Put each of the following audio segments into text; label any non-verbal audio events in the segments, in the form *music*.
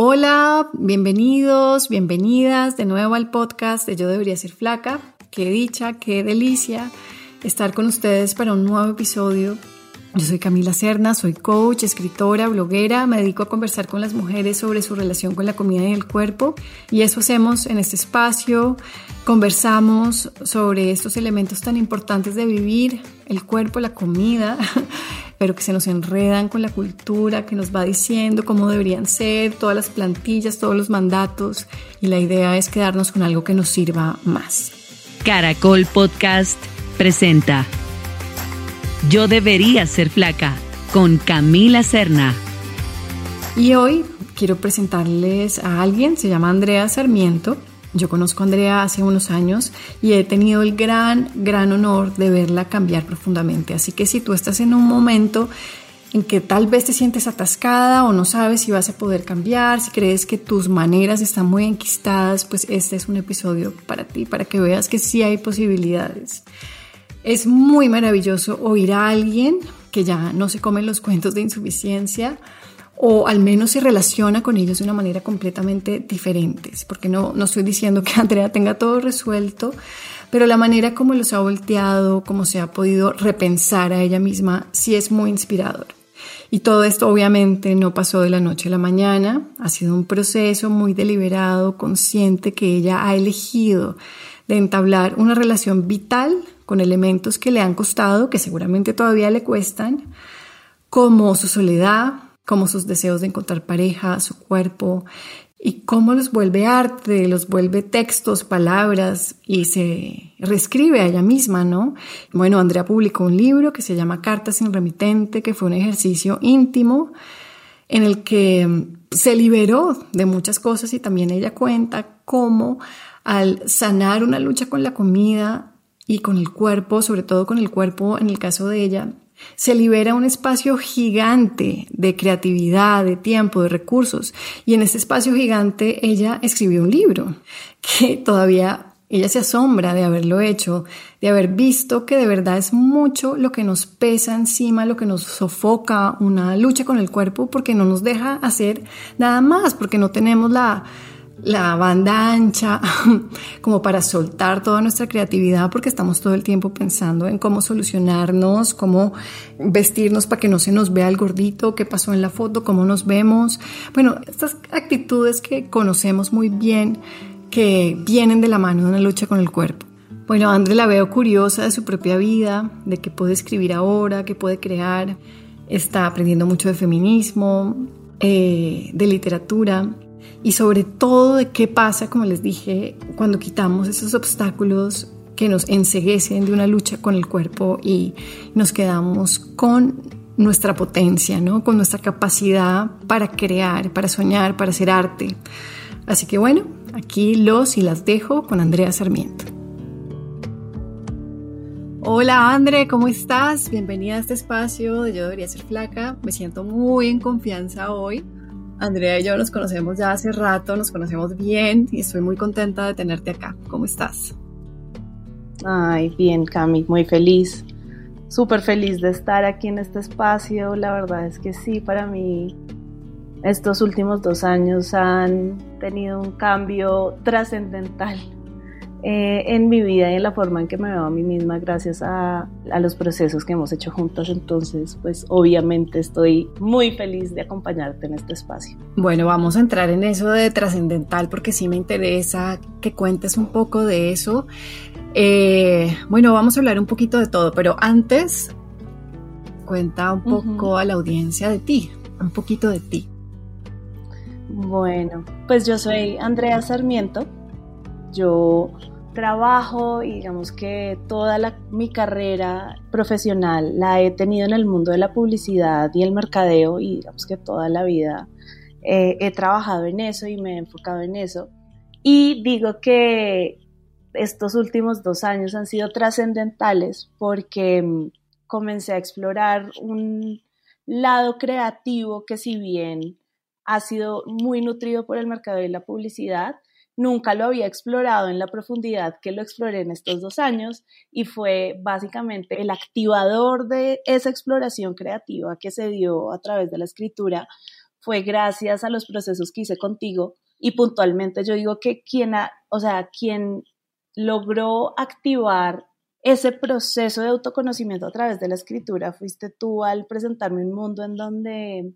Hola, bienvenidos, bienvenidas de nuevo al podcast de Yo debería ser flaca. Qué dicha, qué delicia estar con ustedes para un nuevo episodio. Yo soy Camila Cerna, soy coach, escritora, bloguera, me dedico a conversar con las mujeres sobre su relación con la comida y el cuerpo y eso hacemos en este espacio. Conversamos sobre estos elementos tan importantes de vivir, el cuerpo, la comida, *laughs* pero que se nos enredan con la cultura que nos va diciendo cómo deberían ser, todas las plantillas, todos los mandatos, y la idea es quedarnos con algo que nos sirva más. Caracol Podcast presenta Yo debería ser flaca con Camila Serna. Y hoy quiero presentarles a alguien, se llama Andrea Sarmiento. Yo conozco a Andrea hace unos años y he tenido el gran, gran honor de verla cambiar profundamente. Así que si tú estás en un momento en que tal vez te sientes atascada o no sabes si vas a poder cambiar, si crees que tus maneras están muy enquistadas, pues este es un episodio para ti, para que veas que sí hay posibilidades. Es muy maravilloso oír a alguien que ya no se come los cuentos de insuficiencia, o al menos se relaciona con ellos de una manera completamente diferente, porque no, no estoy diciendo que *laughs* Andrea tenga todo resuelto, pero la manera como los ha volteado, como se ha podido repensar a ella misma, sí es muy inspirador. Y todo esto obviamente no pasó de la noche a la mañana, ha sido un proceso muy deliberado, consciente que ella ha elegido de entablar una relación vital con elementos que le han costado, que seguramente todavía le cuestan, como su soledad, como sus deseos de encontrar pareja, su cuerpo, y cómo los vuelve arte, los vuelve textos, palabras y se reescribe a ella misma, ¿no? Bueno, Andrea publicó un libro que se llama Cartas sin remitente, que fue un ejercicio íntimo en el que se liberó de muchas cosas y también ella cuenta cómo al sanar una lucha con la comida y con el cuerpo, sobre todo con el cuerpo en el caso de ella, se libera un espacio gigante de creatividad, de tiempo, de recursos. Y en ese espacio gigante ella escribió un libro que todavía ella se asombra de haberlo hecho, de haber visto que de verdad es mucho lo que nos pesa encima, lo que nos sofoca, una lucha con el cuerpo porque no nos deja hacer nada más, porque no tenemos la, la banda ancha *laughs* como para soltar toda nuestra creatividad porque estamos todo el tiempo pensando en cómo solucionarnos, cómo vestirnos para que no se nos vea el gordito, qué pasó en la foto, cómo nos vemos. Bueno, estas actitudes que conocemos muy bien que vienen de la mano de una lucha con el cuerpo. Bueno, André la veo curiosa de su propia vida, de qué puede escribir ahora, qué puede crear. Está aprendiendo mucho de feminismo, eh, de literatura y sobre todo de qué pasa, como les dije, cuando quitamos esos obstáculos que nos enseguecen de una lucha con el cuerpo y nos quedamos con nuestra potencia, ¿no? con nuestra capacidad para crear, para soñar, para hacer arte. Así que bueno, aquí los y las dejo con Andrea Sarmiento. Hola André, ¿cómo estás? Bienvenida a este espacio de Yo debería ser flaca. Me siento muy en confianza hoy Andrea y yo nos conocemos ya hace rato, nos conocemos bien y estoy muy contenta de tenerte acá. ¿Cómo estás? Ay, bien, Cami, muy feliz. Súper feliz de estar aquí en este espacio. La verdad es que sí, para mí estos últimos dos años han tenido un cambio trascendental eh, en mi vida y en la forma en que me veo a mí misma gracias a, a, los procesos que hemos hecho juntas. Entonces, pues obviamente estoy muy feliz de acompañarte en este espacio. Bueno, vamos a entrar en eso de trascendental porque sí me interesa que cuentes un poco de eso. Eh, bueno, vamos a hablar un poquito de todo, pero antes cuenta un poco a la audiencia de ti, un poquito de ti. Bueno, pues yo soy Andrea Sarmiento yo trabajo y digamos que toda mi carrera profesional la he tenido en el mundo de la publicidad y el mercadeo y digamos que toda la vida eh, he trabajado en eso y me he enfocado en eso. Y digo que estos últimos dos años han sido trascendentales porque mm, comencé a explorar un lado creativo que si bien ha sido muy nutrido por el mercado y la publicidad, Nunca lo había explorado en la profundidad que lo exploré en estos dos años y fue básicamente el activador de esa exploración creativa que se dio a través de la escritura fue gracias a los procesos que hice contigo y puntualmente yo digo que quien, o sea, quien logró activar ese proceso de autoconocimiento a través de la escritura fuiste tú al presentarme un mundo en donde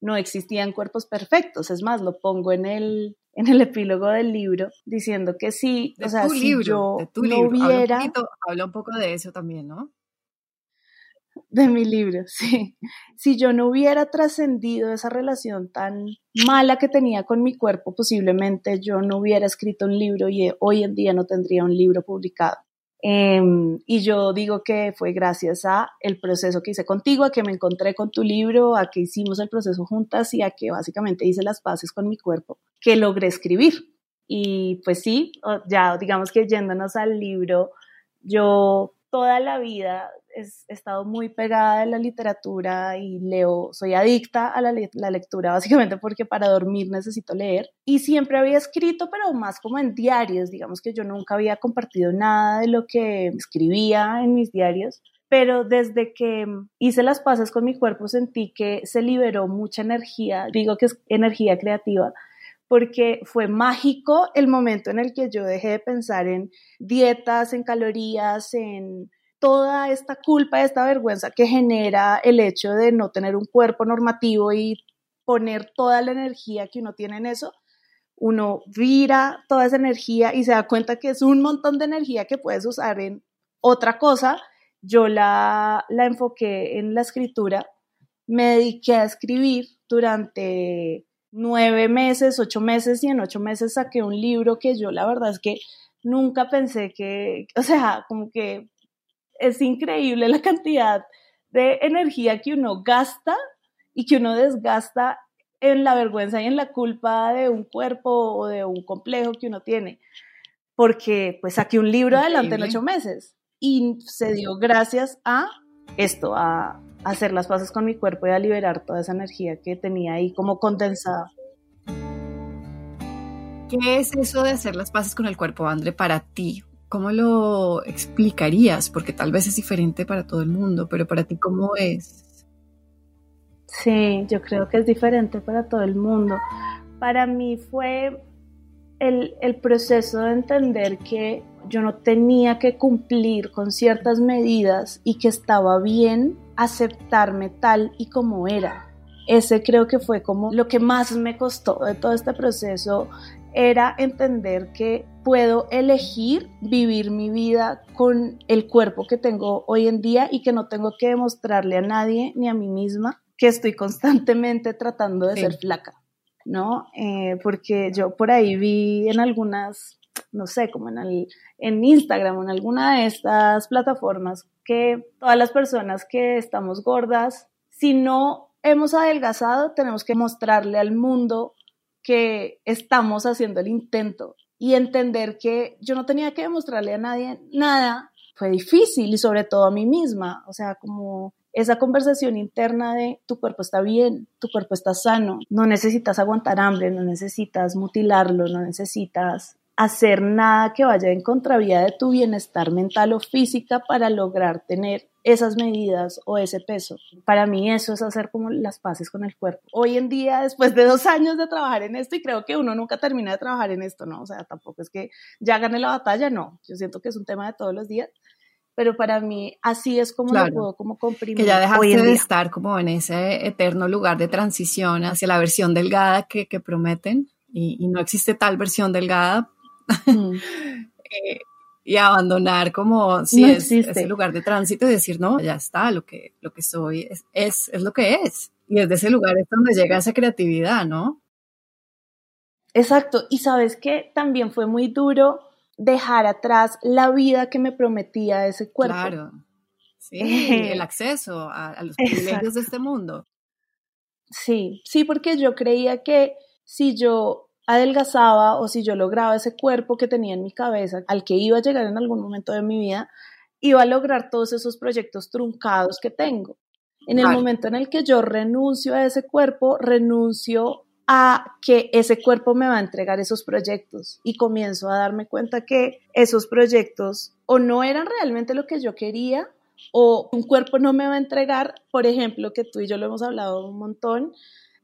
no existían cuerpos perfectos. Es más, lo pongo en el, en el epílogo del libro diciendo que sí, o sea, si yo no hubiera... Habla un, poco de eso también, ¿no? De mi libro, *laughs* sí. Si yo no hubiera trascendido esa relación tan mala que tenía con mi cuerpo, posiblemente yo no hubiera escrito un libro y hoy en día no tendría un libro publicado. Em, y yo digo que fue gracias a el proceso que hice contigo, a que me encontré con tu libro, a que hicimos el proceso juntas y a que básicamente hice las paces con mi cuerpo, que logré escribir. Y pues sí, ya digamos que yéndonos al libro, yo toda la vida he estado muy pegada a la literatura y leo, soy adicta a la, lectura básicamente porque para dormir necesito leer. Y siempre había escrito pero más como en diarios, digamos que yo nunca había compartido nada de lo que escribía en mis diarios, pero desde que hice las paces con mi cuerpo sentí que se liberó mucha energía, digo que es energía creativa, porque fue mágico el momento en el que yo dejé de pensar en dietas, en calorías, en toda esta culpa, esta vergüenza que genera el hecho de no tener un cuerpo normativo y poner toda la energía que uno tiene en eso, uno vira toda esa energía y se da cuenta que es un montón de energía que puedes usar en otra cosa. Yo la, la enfoqué en la escritura, me dediqué a escribir durante nueve meses, ocho meses y en ocho meses saqué un libro que yo la verdad es que nunca pensé que, o sea, como que es increíble la cantidad de energía que uno gasta y que uno desgasta en la vergüenza y en la culpa de un cuerpo o de un complejo que uno tiene. Porque pues saqué un libro adelante en ocho meses y se dio gracias a esto, a hacer las paces con mi cuerpo y a liberar toda esa energía que tenía ahí como condensada. ¿Qué es eso de hacer las paces con el cuerpo, André, para ti? ¿Cómo lo explicarías? Porque tal vez es diferente para todo el mundo, pero para ti, ¿cómo es? Sí, yo creo que es diferente para todo el mundo. Para mí fue el, el, proceso de entender que yo no tenía que cumplir con ciertas medidas y que estaba bien aceptarme tal y como era. Ese creo que fue como lo que más me costó de todo este proceso, era entender que puedo elegir vivir mi vida con el cuerpo que tengo hoy en día y que no tengo que demostrarle a nadie ni a mí misma que estoy constantemente tratando de ser flaca, ¿no? Eh, porque yo por ahí vi en algunas, no sé, como en, en Instagram o en alguna de estas plataformas, que todas las personas que estamos gordas, si no hemos adelgazado, tenemos que mostrarle al mundo que estamos haciendo el intento y entender que yo no tenía que demostrarle a nadie nada. Fue difícil y sobre todo a mí misma, o sea, como esa conversación interna de tu cuerpo está bien, tu cuerpo está sano, no necesitas aguantar hambre, no necesitas mutilarlo, no necesitas hacer nada que vaya en contravía de tu bienestar mental o física para lograr tener esas medidas o ese peso. Para mí eso es hacer como las paces con el cuerpo. Hoy en día, después de dos años de trabajar en esto, y creo que uno nunca termina de trabajar en esto, ¿no? O sea, tampoco es que ya gane la batalla, no. Yo siento que es un tema de todos los días. Pero para mí así es como lo puedo como comprimir. Que ya dejaste de estar como en ese eterno lugar de transición hacia la versión delgada que, que prometen y, y no existe tal versión delgada Mm. *laughs* Eh, y abandonar como si es ese lugar de tránsito y decir, no, ya está, lo que, lo que soy es, es, lo que es. Y desde ese lugar es donde llega esa creatividad, ¿no? Exacto. Y sabes que también fue muy duro dejar atrás la vida que me prometía ese cuerpo. Claro. Sí, el acceso a, a los privilegios de este mundo. Sí, sí, porque yo creía que si yo adelgazaba o si yo lograba ese cuerpo que tenía en mi cabeza, al que iba a llegar en algún momento de mi vida, iba a lograr todos esos proyectos truncados que tengo. En el momento en el que yo renuncio a ese cuerpo, renuncio a que ese cuerpo me va a entregar esos proyectos y comienzo a darme cuenta que esos proyectos o no eran realmente lo que yo quería o un cuerpo no me va a entregar, por ejemplo, que tú y yo lo hemos hablado un montón,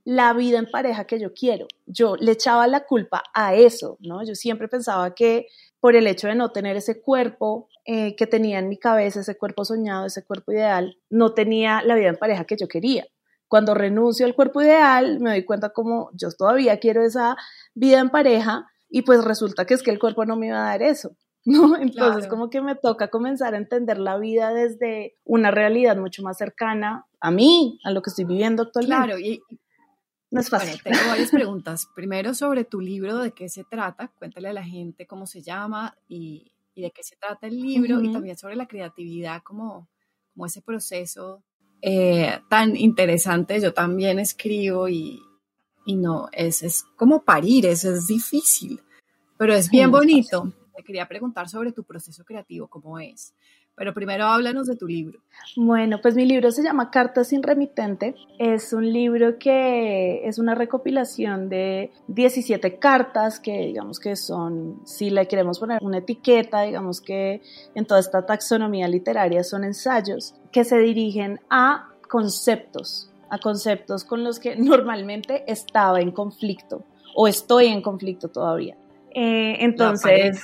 la vida en pareja que yo quiero. Yo le echaba la culpa a eso, ¿no? Yo siempre pensaba que por el hecho de no tener ese cuerpo eh, que tenía en mi cabeza, ese cuerpo soñado, ese cuerpo ideal, no tenía la vida en pareja que yo quería. Cuando renuncio al cuerpo ideal, me doy cuenta como yo todavía quiero esa vida en pareja y pues resulta que es que el cuerpo no me iba a dar eso. *laughs* ¿no? Entonces como que me toca comenzar a entender la vida desde una realidad mucho más cercana a mí, a lo que estoy viviendo actualmente. Claro, y, no es fácil. tengo varias preguntas. Primero sobre tu libro, de qué se trata, cuéntale a la gente cómo se llama y, de qué se trata el libro, y también sobre la creatividad, como, como ese proceso eh, tan interesante. Yo también escribo y, y no, es, es como parir, es, es difícil, pero es bien bonito. Te quería preguntar sobre tu proceso creativo, cómo es. Pero primero háblanos de tu libro. Bueno, pues mi libro se llama Cartas sin remitente. Es un libro que es una recopilación de 17 cartas que digamos que son, si le queremos poner una etiqueta, digamos que en toda esta taxonomía literaria son ensayos que se dirigen a conceptos, a conceptos con los que *laughs* normalmente estaba en conflicto o estoy en conflicto todavía. Eh, entonces,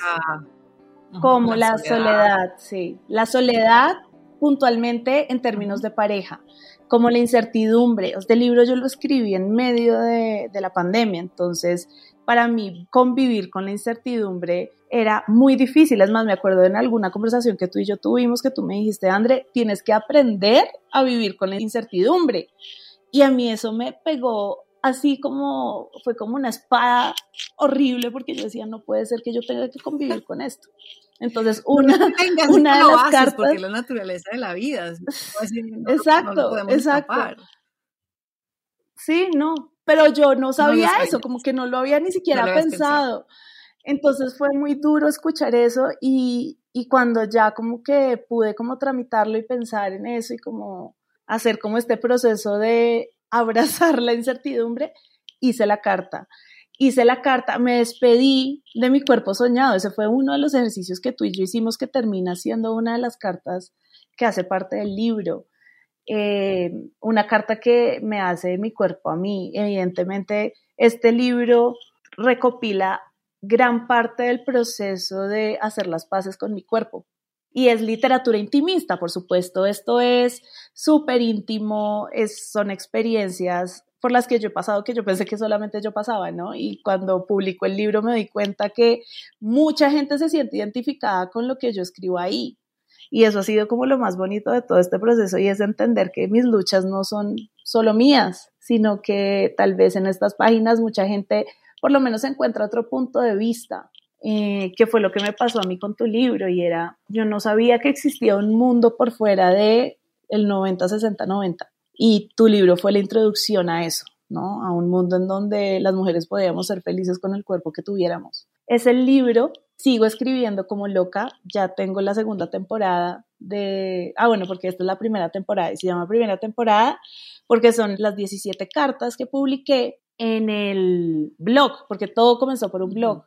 como la, soledad. sí. La soledad puntualmente en términos de pareja, como la incertidumbre. Este libro yo lo escribí en medio de, de la pandemia, entonces para mí convivir con la incertidumbre era muy difícil. Es más, me acuerdo en alguna conversación que tú y yo tuvimos que tú me dijiste, André, tienes que aprender a vivir con la incertidumbre. Y a mí eso me pegó así como, fue como una espada horrible porque yo decía, no puede ser que yo tenga que convivir con esto. Entonces, una, una de las cartas... Porque la naturaleza de la vida. exacto, exacto. Sí, no, pero yo no sabía eso, como que no lo había ni siquiera pensado. Entonces fue muy duro escuchar eso y, y cuando ya como que pude como tramitarlo y pensar en eso y como hacer como este proceso de abrazar la incertidumbre, hice la carta. Hice la carta, me despedí de mi cuerpo soñado. Ese fue uno de los ejercicios que tú y yo hicimos que termina siendo una de las cartas que hace parte del libro. Eh, una carta que me hace mi cuerpo a mí. Evidentemente, este libro recopila gran parte del proceso de hacer las paces con mi cuerpo. Y es literatura intimista, por supuesto. Esto es súper íntimo, es, son experiencias por las que yo he pasado que yo pensé que solamente yo pasaba, ¿no? Y cuando publico el libro me di cuenta que mucha gente se siente identificada con lo que yo escribo ahí. Y eso ha sido como lo más bonito de todo este proceso y es entender que mis luchas no son solo mías, sino que tal vez en estas páginas mucha gente por lo menos encuentra otro punto de vista eh, que fue lo que me pasó a mí con tu libro y era, yo no sabía que existía un mundo por fuera de el 90, 60, 90 y tu libro fue la introducción a eso, ¿no? A un mundo en donde las mujeres podíamos ser felices con el cuerpo que tuviéramos. Es el libro, sigo escribiendo como loca, ya tengo la segunda temporada de, ah bueno, porque esta es la primera temporada y se llama primera temporada porque son las 17 cartas que publiqué en el blog, porque todo comenzó por un blog.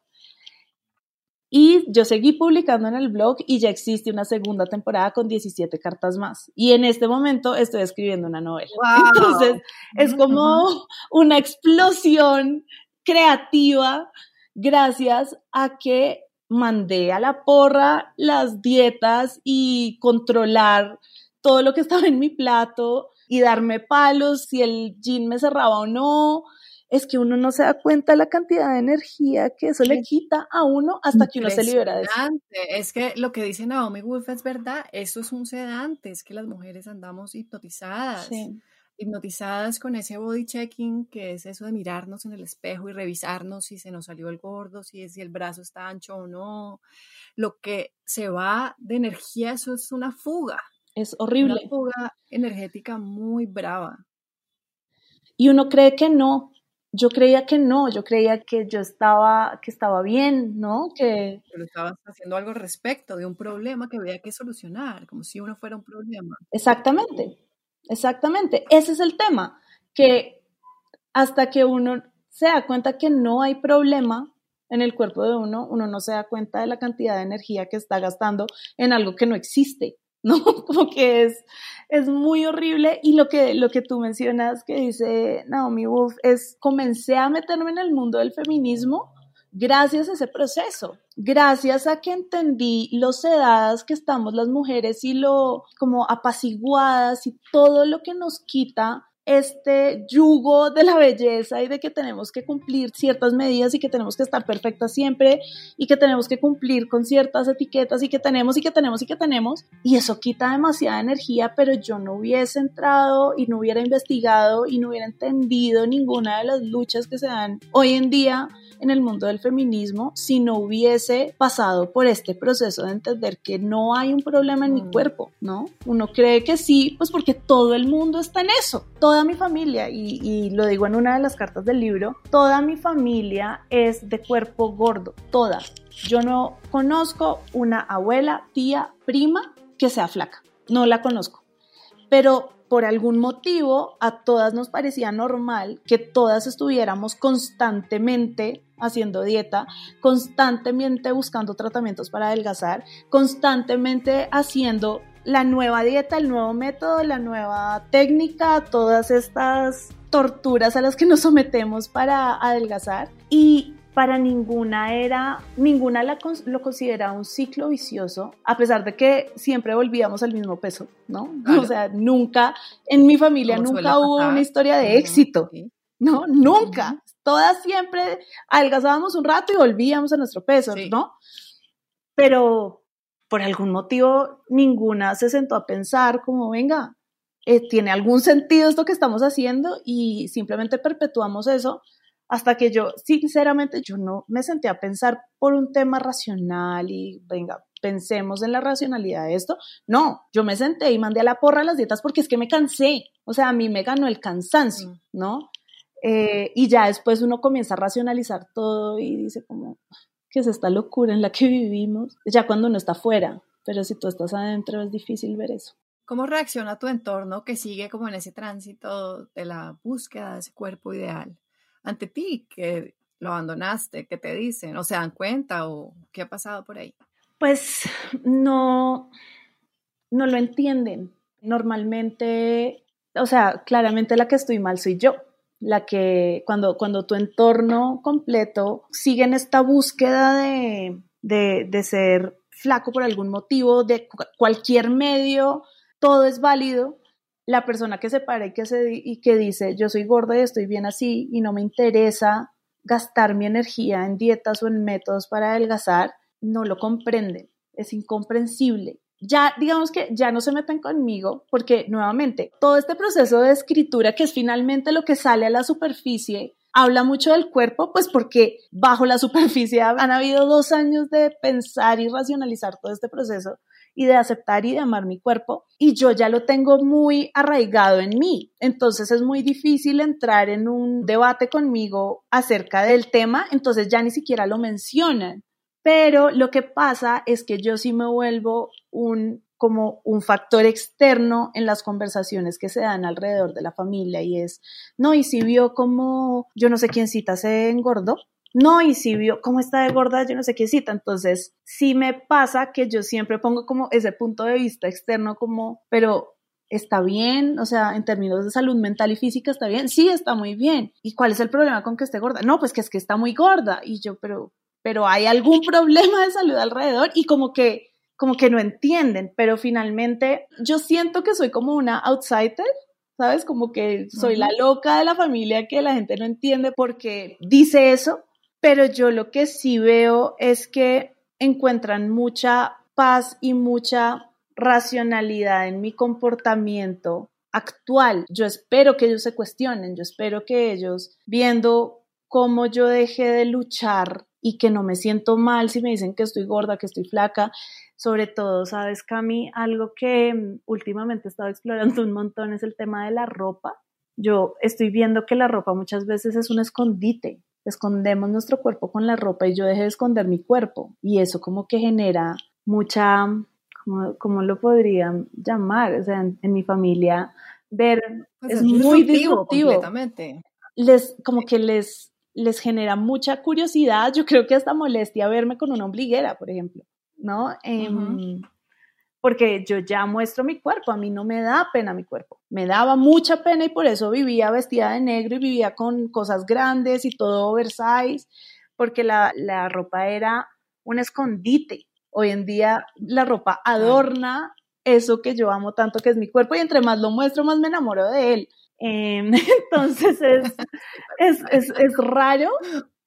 Y yo seguí publicando en el blog y ya existe una segunda temporada con 17 cartas más. Y en este momento estoy escribiendo una novela. *laughs* Entonces, es como una explosión creativa gracias a que mandé a la porra las dietas y controlar todo lo que estaba en mi plato y darme palos si el jean me cerraba o no es que uno no se da cuenta de la cantidad de energía que eso le quita a uno hasta que uno se libera de eso. Es que lo que dice Naomi Wolf es verdad, eso es un sedante, es que las mujeres andamos hipnotizadas. hipnotizadas con ese body checking, que es eso de mirarnos en el espejo y revisarnos si se nos salió el gordo, si, si el brazo está ancho o no. Lo que se va de energía, eso es una fuga. Es horrible. Una fuga energética muy brava. Y uno cree que no, yo creía que no, yo creía que yo estaba, que estaba bien, ¿no? Que... Pero estabas haciendo algo al respecto de un problema que había que solucionar, como si uno fuera un problema. Exactamente, exactamente. Ese es el tema, que hasta que uno se da cuenta que no hay problema en el cuerpo de uno, uno no se da cuenta de la cantidad de energía que está gastando en algo que no existe. ¿No? *laughs* Como que es, es muy horrible y lo que, lo que tú mencionas que dice Naomi Wolf es comencé a meterme en el mundo del feminismo gracias a ese proceso, gracias a que entendí lo sedadas que estamos las mujeres y lo como apaciguadas y todo lo que nos quita este yugo de la belleza y de que tenemos que cumplir ciertas medidas y que tenemos que estar perfectas siempre y que tenemos que cumplir con ciertas etiquetas y que tenemos y que tenemos y que tenemos. Y eso quita demasiada energía, pero yo no hubiese entrado y no hubiera investigado y no hubiera entendido ninguna de las luchas que se dan hoy en día en el mundo del feminismo si no hubiese pasado por este proceso de entender que no hay un problema en mi mm. cuerpo, ¿no? Uno cree que sí, pues porque todo el mundo está en eso toda mi familia, y, lo digo en una de las cartas del libro, toda mi familia es de cuerpo gordo, toda. Yo no conozco una abuela, tía, prima que sea flaca, no la conozco. Pero por algún motivo a todas nos parecía normal que todas estuviéramos constantemente haciendo dieta, constantemente buscando tratamientos para adelgazar, constantemente haciendo la nueva dieta, el nuevo método, la nueva técnica, todas estas torturas a las que nos sometemos para adelgazar y para ninguna era, ninguna lo consideraba un ciclo vicioso, a pesar de que siempre volvíamos al mismo peso, ¿no? O sea, nunca, en mi familia nunca hubo una historia de éxito, ¿no? Nunca. Todas siempre adelgazábamos un rato y volvíamos a nuestro peso, ¿no? Pero por algún motivo ninguna se sentó a pensar como, venga, eh, ¿tiene algún sentido esto que estamos haciendo? Y simplemente perpetuamos eso hasta que yo, sinceramente, yo no me senté a pensar por un tema racional y, venga, pensemos en la racionalidad de esto. No, yo me senté y mandé a la porra las dietas porque es que me cansé. O sea, a mí me ganó el cansancio, mm. ¿no? Eh, y ya después uno comienza a racionalizar todo y dice como, que es esta locura en la que *laughs* vivimos, ya cuando uno está fuera, pero si tú estás adentro es difícil ver eso. ¿Cómo reacciona tu entorno que sigue como en ese tránsito de la búsqueda de ese cuerpo ideal ante ti, que lo abandonaste, que te dicen, o se dan cuenta o qué ha pasado por ahí? Pues no, no lo entienden. Normalmente, o sea, claramente la que estoy mal soy yo la que cuando, cuando tu entorno completo sigue en esta búsqueda de, de, ser flaco por algún motivo, de cualquier medio, todo es válido. La persona que se para y que, y que dice, yo soy gorda y estoy bien así y no me interesa gastar mi energía en dietas o en métodos para adelgazar, no lo comprenden. Es incomprensible ya digamos que ya no se meten conmigo porque nuevamente todo este proceso de escritura que es finalmente lo que sale a la superficie habla mucho del cuerpo pues porque bajo la superficie han habido dos años de pensar y racionalizar todo este proceso y de aceptar y de amar mi cuerpo y yo ya lo tengo muy arraigado en mí. Entonces es muy difícil entrar en un debate conmigo acerca del tema, entonces ya ni siquiera lo mencionan. Pero lo que pasa es que yo sí me vuelvo un como un factor externo en las conversaciones que se dan alrededor de la familia y es, no, y si vio como, yo no sé quién cita se engordó, no, y si vio cómo está de gorda, yo no sé quién cita, entonces sí me pasa que yo siempre pongo como ese punto de vista externo como, pero está bien, o sea, en términos de salud mental y física está bien, sí, está muy bien. ¿Y cuál es el problema con que esté gorda? No, pues que es que está muy gorda. Y yo, pero, pero hay algún problema de salud alrededor y como que, como que no entienden, pero finalmente yo siento que soy como una outsider, ¿sabes? Como que soy la loca de la familia que la gente no entiende porque dice eso, pero yo lo que sí veo es que encuentran mucha paz y mucha racionalidad en mi comportamiento actual. Yo espero que ellos se cuestionen, yo espero que ellos, viendo cómo yo dejé de luchar y que no me siento mal si me dicen que estoy gorda, que estoy flaca. Sobre todo, sabes, Cami, algo que mm, últimamente he estado explorando un montón es el tema de la ropa. Yo estoy viendo que la ropa muchas veces es un escondite. Escondemos nuestro cuerpo con la ropa y yo dejé de esconder mi cuerpo. Y eso como que genera mucha, ¿cómo, lo podrían llamar? O sea, en, mi familia ver pues es, muy disruptivo. Completamente. Les, como que les les genera mucha curiosidad, yo creo que hasta molestia verme con una ombliguera, por ejemplo, ¿no? Em, porque yo ya muestro mi cuerpo, a mí no me da pena mi cuerpo, me daba mucha pena y por eso vivía vestida de negro y vivía con cosas grandes y todo oversize, porque la, la ropa era un escondite. Hoy en día la ropa adorna eso que yo amo tanto, que es mi cuerpo, y entre más lo muestro, más me enamoro de él. Em, *laughs* entonces es, es, es, es, raro,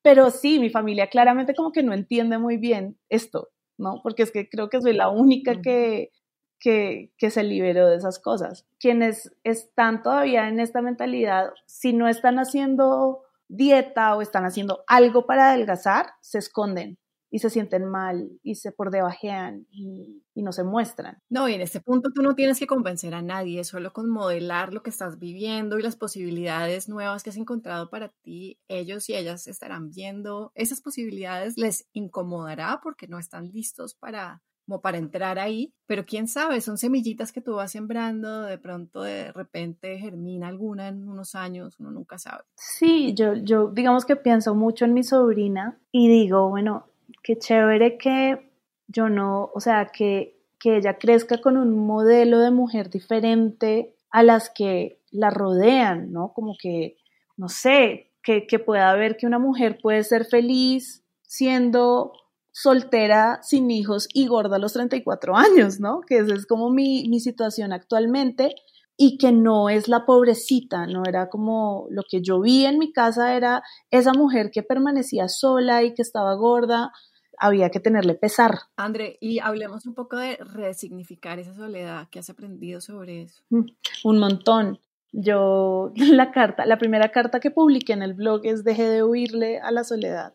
pero sí, mi familia claramente como que no entiende muy bien esto, ¿no? Porque es que creo que soy la única que, que, que se liberó de esas cosas. Quienes están todavía en esta mentalidad, si no están haciendo dieta o están haciendo algo para adelgazar, se esconden y se sienten mal y se por debajean y, y, no se muestran. No, y en este punto tú no tienes que convencer a nadie, solo con modelar lo que estás viviendo y las posibilidades nuevas que has encontrado para ti, ellos y ellas estarán viendo esas posibilidades, les incomodará porque no están listos para como para entrar ahí, pero quién sabe, son semillitas que tú vas sembrando, de pronto de repente germina alguna en unos años, uno nunca sabe. Sí, yo, yo digamos que pienso mucho en mi sobrina y digo, bueno, qué chévere que yo no, o sea, que, que ella crezca con un modelo de mujer diferente a las que la rodean, ¿no? Como que, no sé, que, que pueda ver que una mujer puede ser feliz siendo soltera, sin hijos y gorda a los 34 años, ¿no? Que esa es como mi, mi situación actualmente y que no es la pobrecita, no era como lo que yo vi en mi casa, era esa mujer que permanecía sola y que estaba gorda, había que tenerle pesar. André, y hablemos un poco de resignificar esa soledad, ¿qué has aprendido sobre eso? Mm, un montón. Yo, *laughs* la carta, la primera carta que publiqué en el blog es dejé de huirle a la soledad,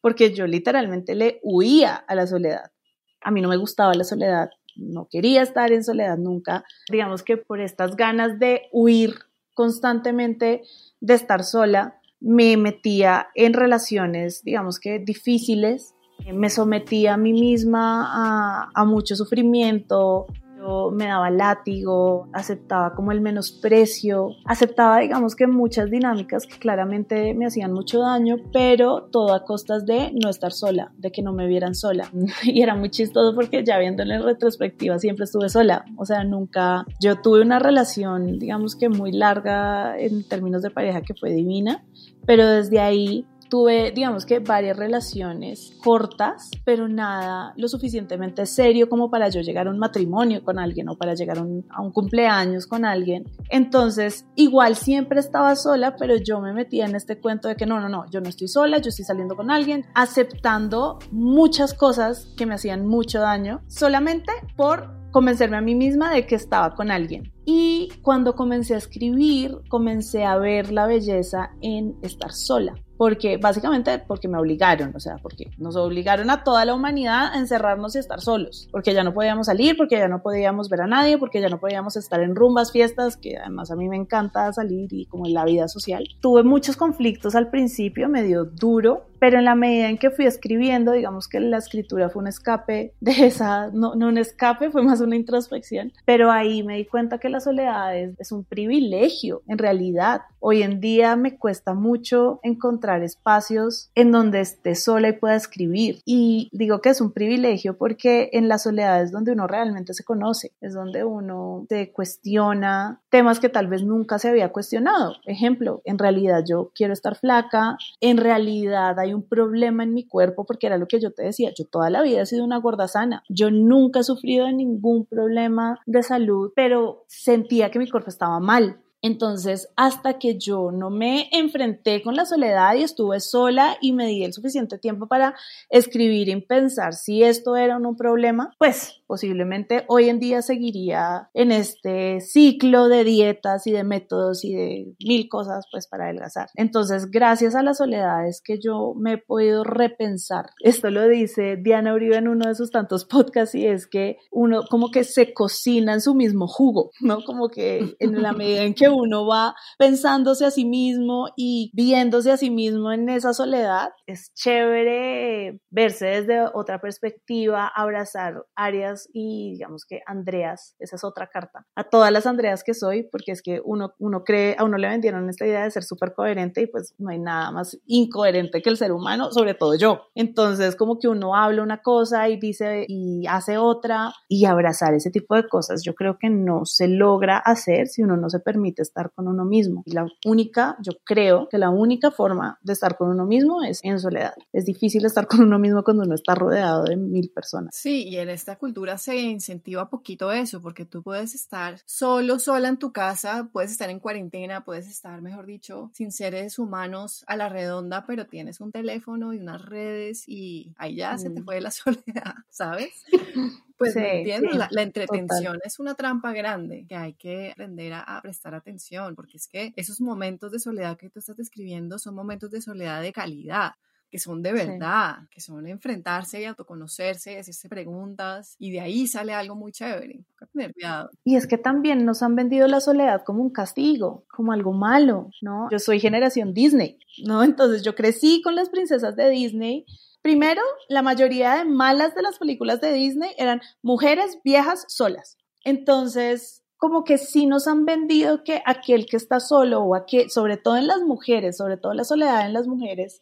porque yo literalmente le huía a la soledad. A mí no me gustaba la soledad, no quería estar en soledad nunca. Digamos que por estas ganas de huir constantemente de estar sola, me metía en relaciones, digamos que difíciles, me sometía a mí misma a, a mucho sufrimiento, me daba látigo, aceptaba como el menosprecio, aceptaba digamos que muchas dinámicas que claramente me hacían mucho daño, pero todo a costas de no estar sola, de que no me vieran sola. *laughs* Y era muy chistoso porque ya viéndolo en retrospectiva siempre estuve sola, o sea, nunca, yo tuve una relación digamos que muy larga en términos de pareja que fue divina, pero desde ahí tuve, digamos que varias relaciones cortas, pero nada lo suficientemente serio como para yo llegar a un matrimonio con alguien o para llegar a un, cumpleaños con alguien. Entonces, igual siempre estaba sola, pero yo me metía en este cuento de que no, no, no, yo no estoy sola, yo estoy saliendo con alguien, aceptando muchas cosas que me hacían mucho daño, solamente por convencerme a mí misma de que estaba con alguien. Y cuando comencé a escribir, comencé a ver la belleza en estar sola porque básicamente porque me obligaron, o sea, porque nos obligaron a toda la humanidad a encerrarnos y estar solos, porque ya no podíamos salir, porque ya no podíamos ver a nadie, porque ya no podíamos estar en rumbas, fiestas, que además a mí me encanta salir y como en la vida social. Tuve muchos conflictos al principio, me dio duro, pero en la medida en que fui escribiendo, digamos que la escritura fue un escape de esa, no, no un escape, fue más una introspección, pero ahí me di cuenta que la soledad es, es un privilegio, en realidad. Hoy en día me cuesta mucho encontrar espacios en donde esté sola y pueda escribir. Y digo que es un privilegio porque en la soledad es donde uno realmente se conoce, es donde uno se cuestiona temas que tal vez nunca se había cuestionado. Ejemplo, en realidad yo quiero estar flaca, en realidad hay un problema en mi cuerpo porque era lo que yo te decía, yo toda la vida he sido una gorda sana, yo nunca he sufrido de ningún problema de salud, pero sentía que mi cuerpo estaba mal. Entonces, hasta que yo no me enfrenté con la soledad y estuve sola y me di el suficiente tiempo para escribir y pensar si esto era un problema, pues posiblemente hoy en día seguiría en este ciclo de dietas y de métodos y de mil cosas pues para adelgazar. Entonces, gracias a la soledad es que yo me he podido repensar. Esto lo dice Diana Uribe en uno de sus tantos podcasts y es que uno como que se cocina en su mismo jugo, ¿no? Como que en la medida en que uno va pensándose a sí mismo y viéndose a sí mismo en esa soledad, es chévere verse desde otra perspectiva, abrazar áreas Y digamos que Andreas, esa es otra carta, a todas las Andreas que soy, porque es que uno, uno cree, a uno le vendieron esta idea de ser súper coherente y pues no hay nada más incoherente que el ser humano, sobre todo yo. Entonces como que uno habla una cosa y dice y hace otra y abrazar ese tipo de cosas yo creo que no se logra hacer si uno no se permite estar con uno mismo. Y la única, yo creo que la única forma de estar con uno mismo es en soledad. Es difícil estar con uno mismo cuando uno está rodeado de mil personas. Sí, y en esta cultura se incentiva poquito eso, porque tú puedes estar solo, sola en tu casa, puedes estar en cuarentena, puedes estar, mejor dicho, sin seres humanos a la redonda, pero tienes un teléfono y unas redes y ahí ya se te mm. fue la *laughs* soledad, ¿sabes? *laughs* Pues entiendo, la, entretención es una trampa grande que hay que aprender a, prestar atención, porque es que esos momentos de soledad que tú estás describiendo son momentos de soledad de calidad que son de verdad, que son enfrentarse y autoconocerse, hacerse preguntas y de ahí sale algo muy chévere. Y es que también nos han vendido la soledad como un castigo, como algo malo, ¿no? Yo soy generación Disney, ¿no? Entonces yo crecí con las princesas de Disney Primero, la mayoría de malas de las películas de Disney eran mujeres viejas solas. Entonces, como que sí nos han vendido que aquel que está solo o aquel, sobre todo en las mujeres, sobre todo la soledad en las mujeres,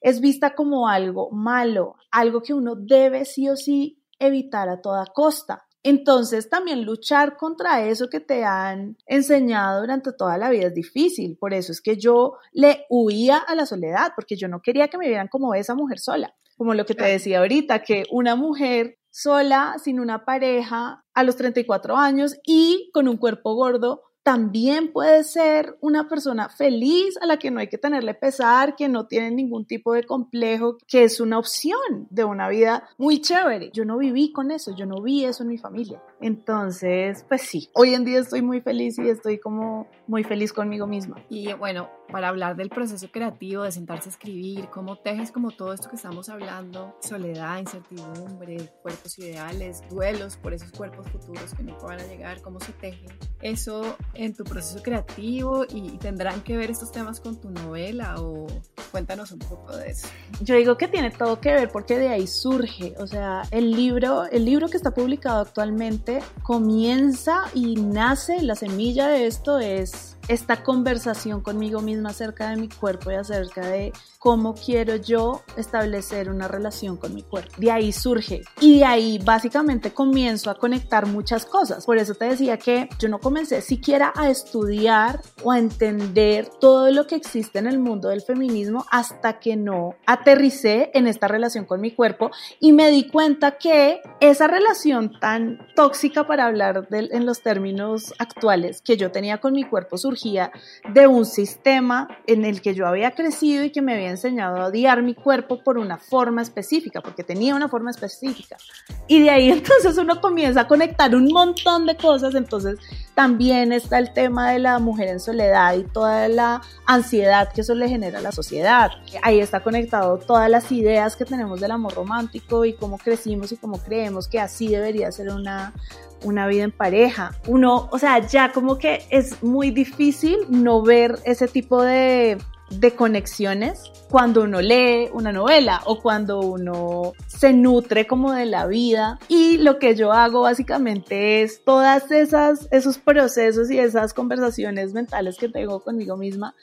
es vista como algo malo, algo que uno debe sí o sí evitar a toda costa. Entonces también luchar contra eso que te han enseñado durante toda la vida es difícil. Por eso es que yo le huía a la soledad, porque yo no quería que me vieran como esa mujer sola. Como lo que te decía ahorita, que una mujer sola, sin una pareja, a los 34 años y con un cuerpo gordo, también puede ser una persona feliz a la que no hay que tenerle pesar, que no tiene ningún tipo de complejo, que es una opción de una vida muy chévere. Yo no viví con eso, yo no vi eso en mi familia. Entonces, pues sí, hoy en día estoy muy feliz y estoy como muy feliz conmigo misma. Y bueno, para hablar del proceso creativo, de sentarse a escribir, cómo tejes como todo esto que estamos hablando, soledad, incertidumbre, cuerpos ideales, duelos por esos cuerpos futuros que no van a llegar, cómo se tejen. Eso en tu proceso creativo y tendrán que ver estos temas con tu novela o cuéntanos un poco de eso. Yo digo que tiene todo que ver porque de ahí surge, o sea, el libro, el libro que está publicado actualmente comienza y nace, la semilla de esto es esta conversación conmigo misma acerca de mi cuerpo y acerca de cómo quiero yo establecer una relación con mi cuerpo. De ahí surge y de ahí básicamente comienzo a conectar muchas cosas. Por eso te decía que yo no comencé siquiera a estudiar o a entender todo lo que existe en el mundo del feminismo hasta que no aterricé en esta relación con mi cuerpo y me di cuenta que esa relación tan tóxica para hablar en los términos actuales que yo tenía con mi cuerpo surgió de un sistema en el que yo había crecido y que me había enseñado a odiar mi cuerpo por una forma específica, porque tenía una forma específica. Y de ahí *laughs* entonces uno comienza a conectar un montón de cosas, entonces también está el tema de la mujer en soledad y toda la ansiedad que eso le genera a la sociedad. Ahí está conectado todas las ideas que tenemos del amor romántico y cómo crecimos y cómo creemos que así debería ser una, una vida en pareja. Uno, o sea, ya como que es muy difícil no ver ese tipo de, de conexiones cuando uno lee una novela o cuando uno se nutre como de la vida. Y lo que yo hago básicamente es todas esas, esos procesos y esas conversaciones mentales que tengo conmigo misma,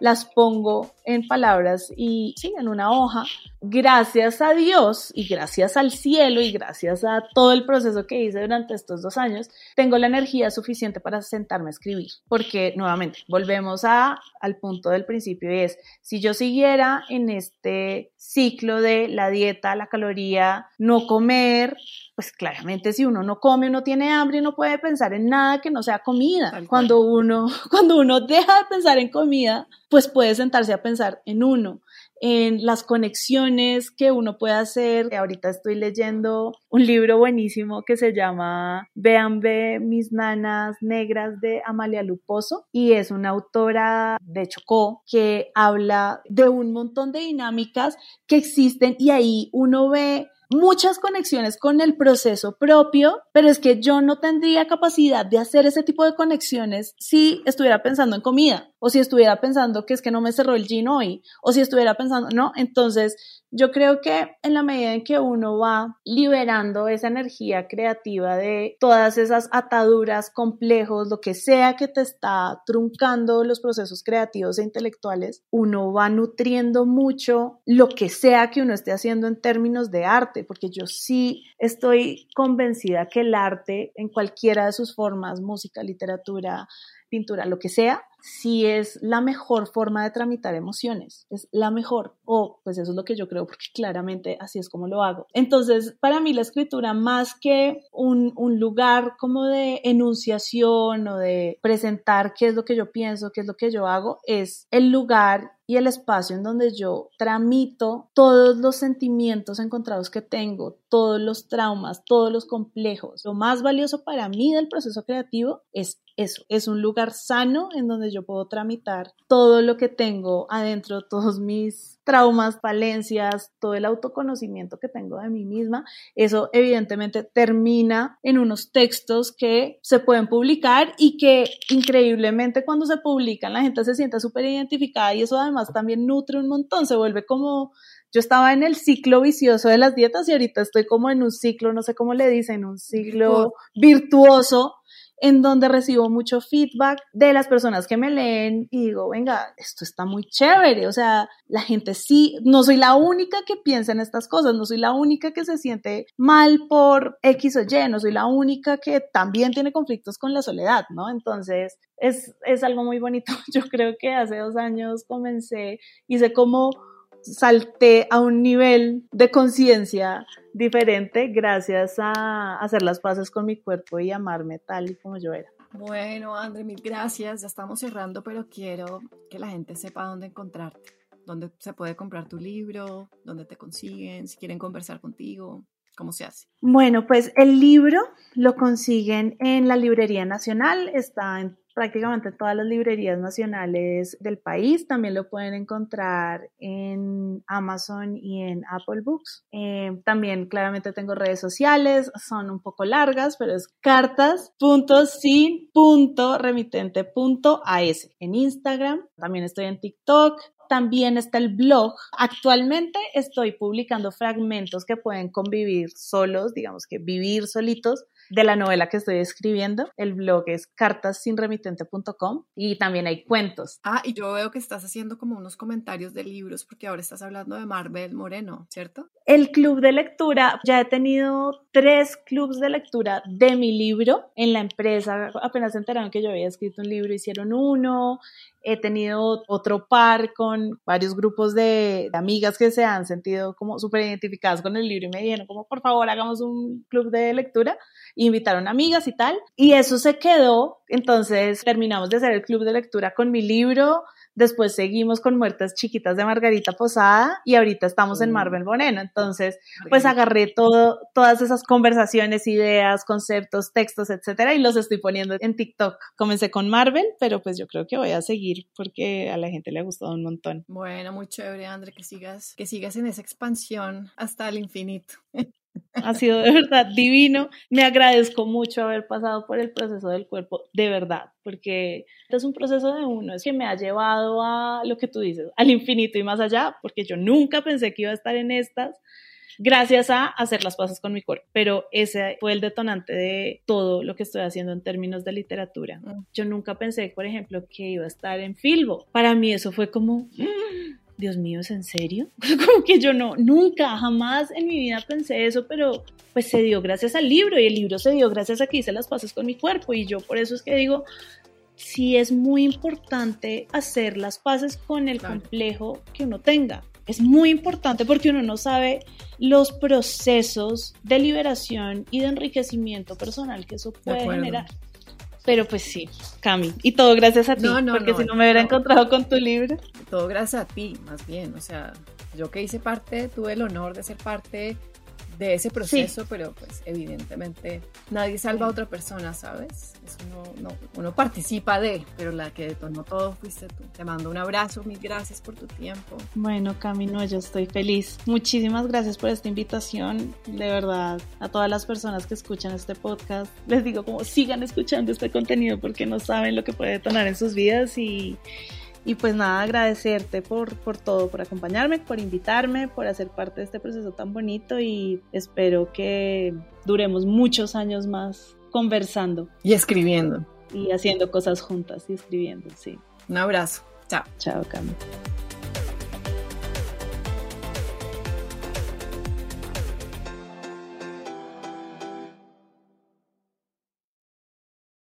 las pongo en palabras y sí, en una hoja. Gracias a Dios y gracias al cielo y gracias a todo el proceso que hice durante estos dos años, tengo la energía suficiente para sentarme a escribir. Porque nuevamente, volvemos a, al punto del principio y es, si yo siguiera en este ciclo de la dieta, la caloría, no comer, pues claramente si uno no come, uno tiene hambre y no puede pensar en nada que no sea comida. Cuando uno, *laughs* cuando uno deja de pensar en comida, pues puede sentarse a pensar en uno, en las conexiones que uno puede hacer. Ahorita estoy leyendo un libro buenísimo que se llama Vean ve mis nanas negras de Amalia Luposo y es una autora de Chocó que habla de un montón de dinámicas que existen y ahí uno ve muchas conexiones con el proceso propio, pero es que yo no tendría capacidad de hacer ese tipo de conexiones si estuviera pensando en comida o si estuviera pensando que es que no me cerró el jean hoy o si estuviera pensando, no, entonces yo creo que en la medida en que uno va liberando esa energía creativa de todas esas ataduras, complejos, lo que sea que te está truncando los procesos creativos e intelectuales, uno va nutriendo mucho lo que sea que uno esté haciendo en términos de arte, porque yo sí estoy convencida que el arte en cualquiera de sus formas, música, literatura, pintura, lo que sea, si es la mejor forma de tramitar emociones, es la mejor, o pues eso es lo que yo creo, porque claramente así es como lo hago. Entonces, para mí la escritura, más que un, un lugar como de enunciación o de presentar qué es lo que yo pienso, qué es lo que yo hago, es el lugar y el espacio en donde yo tramito todos los sentimientos encontrados que tengo, todos los traumas, todos los complejos. Lo más valioso para mí del proceso creativo es eso, es un lugar sano en donde yo puedo tramitar todo lo que tengo adentro, todos mis traumas, falencias, todo el autoconocimiento que tengo de mí misma. Eso evidentemente termina en unos textos que se pueden publicar y que increíblemente cuando se publican la gente se siente súper identificada y eso además también nutre un montón, se vuelve como yo estaba en el ciclo vicioso de las dietas y ahorita estoy como en un ciclo, no sé cómo le dicen, un ciclo virtuoso en donde recibo mucho feedback de las personas que me leen y digo, venga, esto está muy chévere, o sea, la gente sí, no soy la única que piensa en estas cosas, no soy la única que se siente mal por X o Y, no soy la única que también tiene conflictos con la soledad, ¿no? Entonces, es, es algo muy bonito. *laughs* Yo creo que hace dos años comencé, hice como salté a un nivel de conciencia diferente gracias a hacer las paces con mi cuerpo y amarme tal y como yo era. Bueno, André, mil gracias. Ya estamos cerrando, pero quiero que la gente sepa dónde encontrarte, dónde se puede comprar tu libro, dónde te consiguen, si quieren conversar contigo. ¿Cómo se hace? Bueno, pues el libro lo consiguen en la Librería Nacional, está en prácticamente todas las librerías nacionales del país. También lo pueden encontrar en Amazon y en Apple Books. Eh, también claramente tengo redes sociales, son un poco largas, pero es cartas.sin.remitente.as en Instagram. También estoy en TikTok, también está el blog. Actualmente estoy publicando fragmentos que pueden convivir solos, digamos que vivir solitos de la novela que estoy escribiendo. El blog es cartasinremitente.com y también hay cuentos. Ah, y yo veo que estás haciendo como unos comentarios de libros porque ahora estás hablando de Marvel Moreno, ¿cierto? El club de lectura, ya he tenido tres clubs de lectura de mi libro en la empresa. Apenas se enteraron que yo había escrito un libro, hicieron uno he tenido otro par con varios grupos de, amigas que se han sentido como súper identificadas con el libro y me dijeron como por favor hagamos un club de lectura, invitaron amigas y tal, y eso se quedó, entonces terminamos de hacer el club de lectura con mi libro, Después seguimos con Muertas Chiquitas de Margarita Posada y ahorita estamos en mm. Marvel Boneno. Entonces, pues agarré todo, todas esas conversaciones, ideas, conceptos, textos, etcétera, y los estoy poniendo en TikTok. Comencé con Marvel, pero pues yo creo que voy a seguir porque a la gente le ha gustado un montón. Bueno, muy chévere, André, que sigas, que sigas en esa expansión hasta el infinito. *laughs* Ha sido de verdad divino. Me agradezco mucho haber pasado por el proceso del cuerpo, de verdad, porque es un proceso de uno, es que me ha llevado a lo que tú dices, al infinito y más allá, porque yo nunca pensé que iba a estar en estas gracias a hacer las cosas con mi cuerpo. Pero ese fue el detonante de todo lo que estoy haciendo en términos de literatura. Mm. Yo nunca pensé, por ejemplo, que iba a estar en Filbo. Para mí eso fue como... Dios mío, ¿es en serio? *laughs* Como que yo no, nunca, jamás en mi vida pensé eso, pero pues se dio gracias al libro y el libro se dio gracias a que hice las paces con mi cuerpo y yo por eso es que digo, sí es muy importante hacer las paces con el complejo que uno tenga. Es muy importante porque uno no sabe los procesos de liberación y de enriquecimiento personal que eso puede generar. Pero pues sí, Cami. Y todo gracias a ti, porque si no me hubiera encontrado con tu libro. Todo gracias a ti, más bien. O sea, yo que hice parte, tuve el honor de ser parte de ese proceso, pero pues evidentemente nadie salva a otra persona, ¿sabes? Eso no, no, uno participa de, pero la que detonó todo fuiste tú. Te mando un abrazo, mil gracias por tu tiempo. Bueno, Camino, yo estoy feliz. Muchísimas gracias por esta invitación. De verdad, a todas las personas que escuchan este podcast, les digo como sigan escuchando este contenido porque no saben lo que puede detonar en sus vidas y Y pues nada, agradecerte por, por todo, por acompañarme, por invitarme, por hacer parte de este proceso tan bonito y espero que duremos muchos años más conversando. Y escribiendo. Y haciendo cosas juntas y escribiendo, sí. Un abrazo. Chao. Chao, Cami.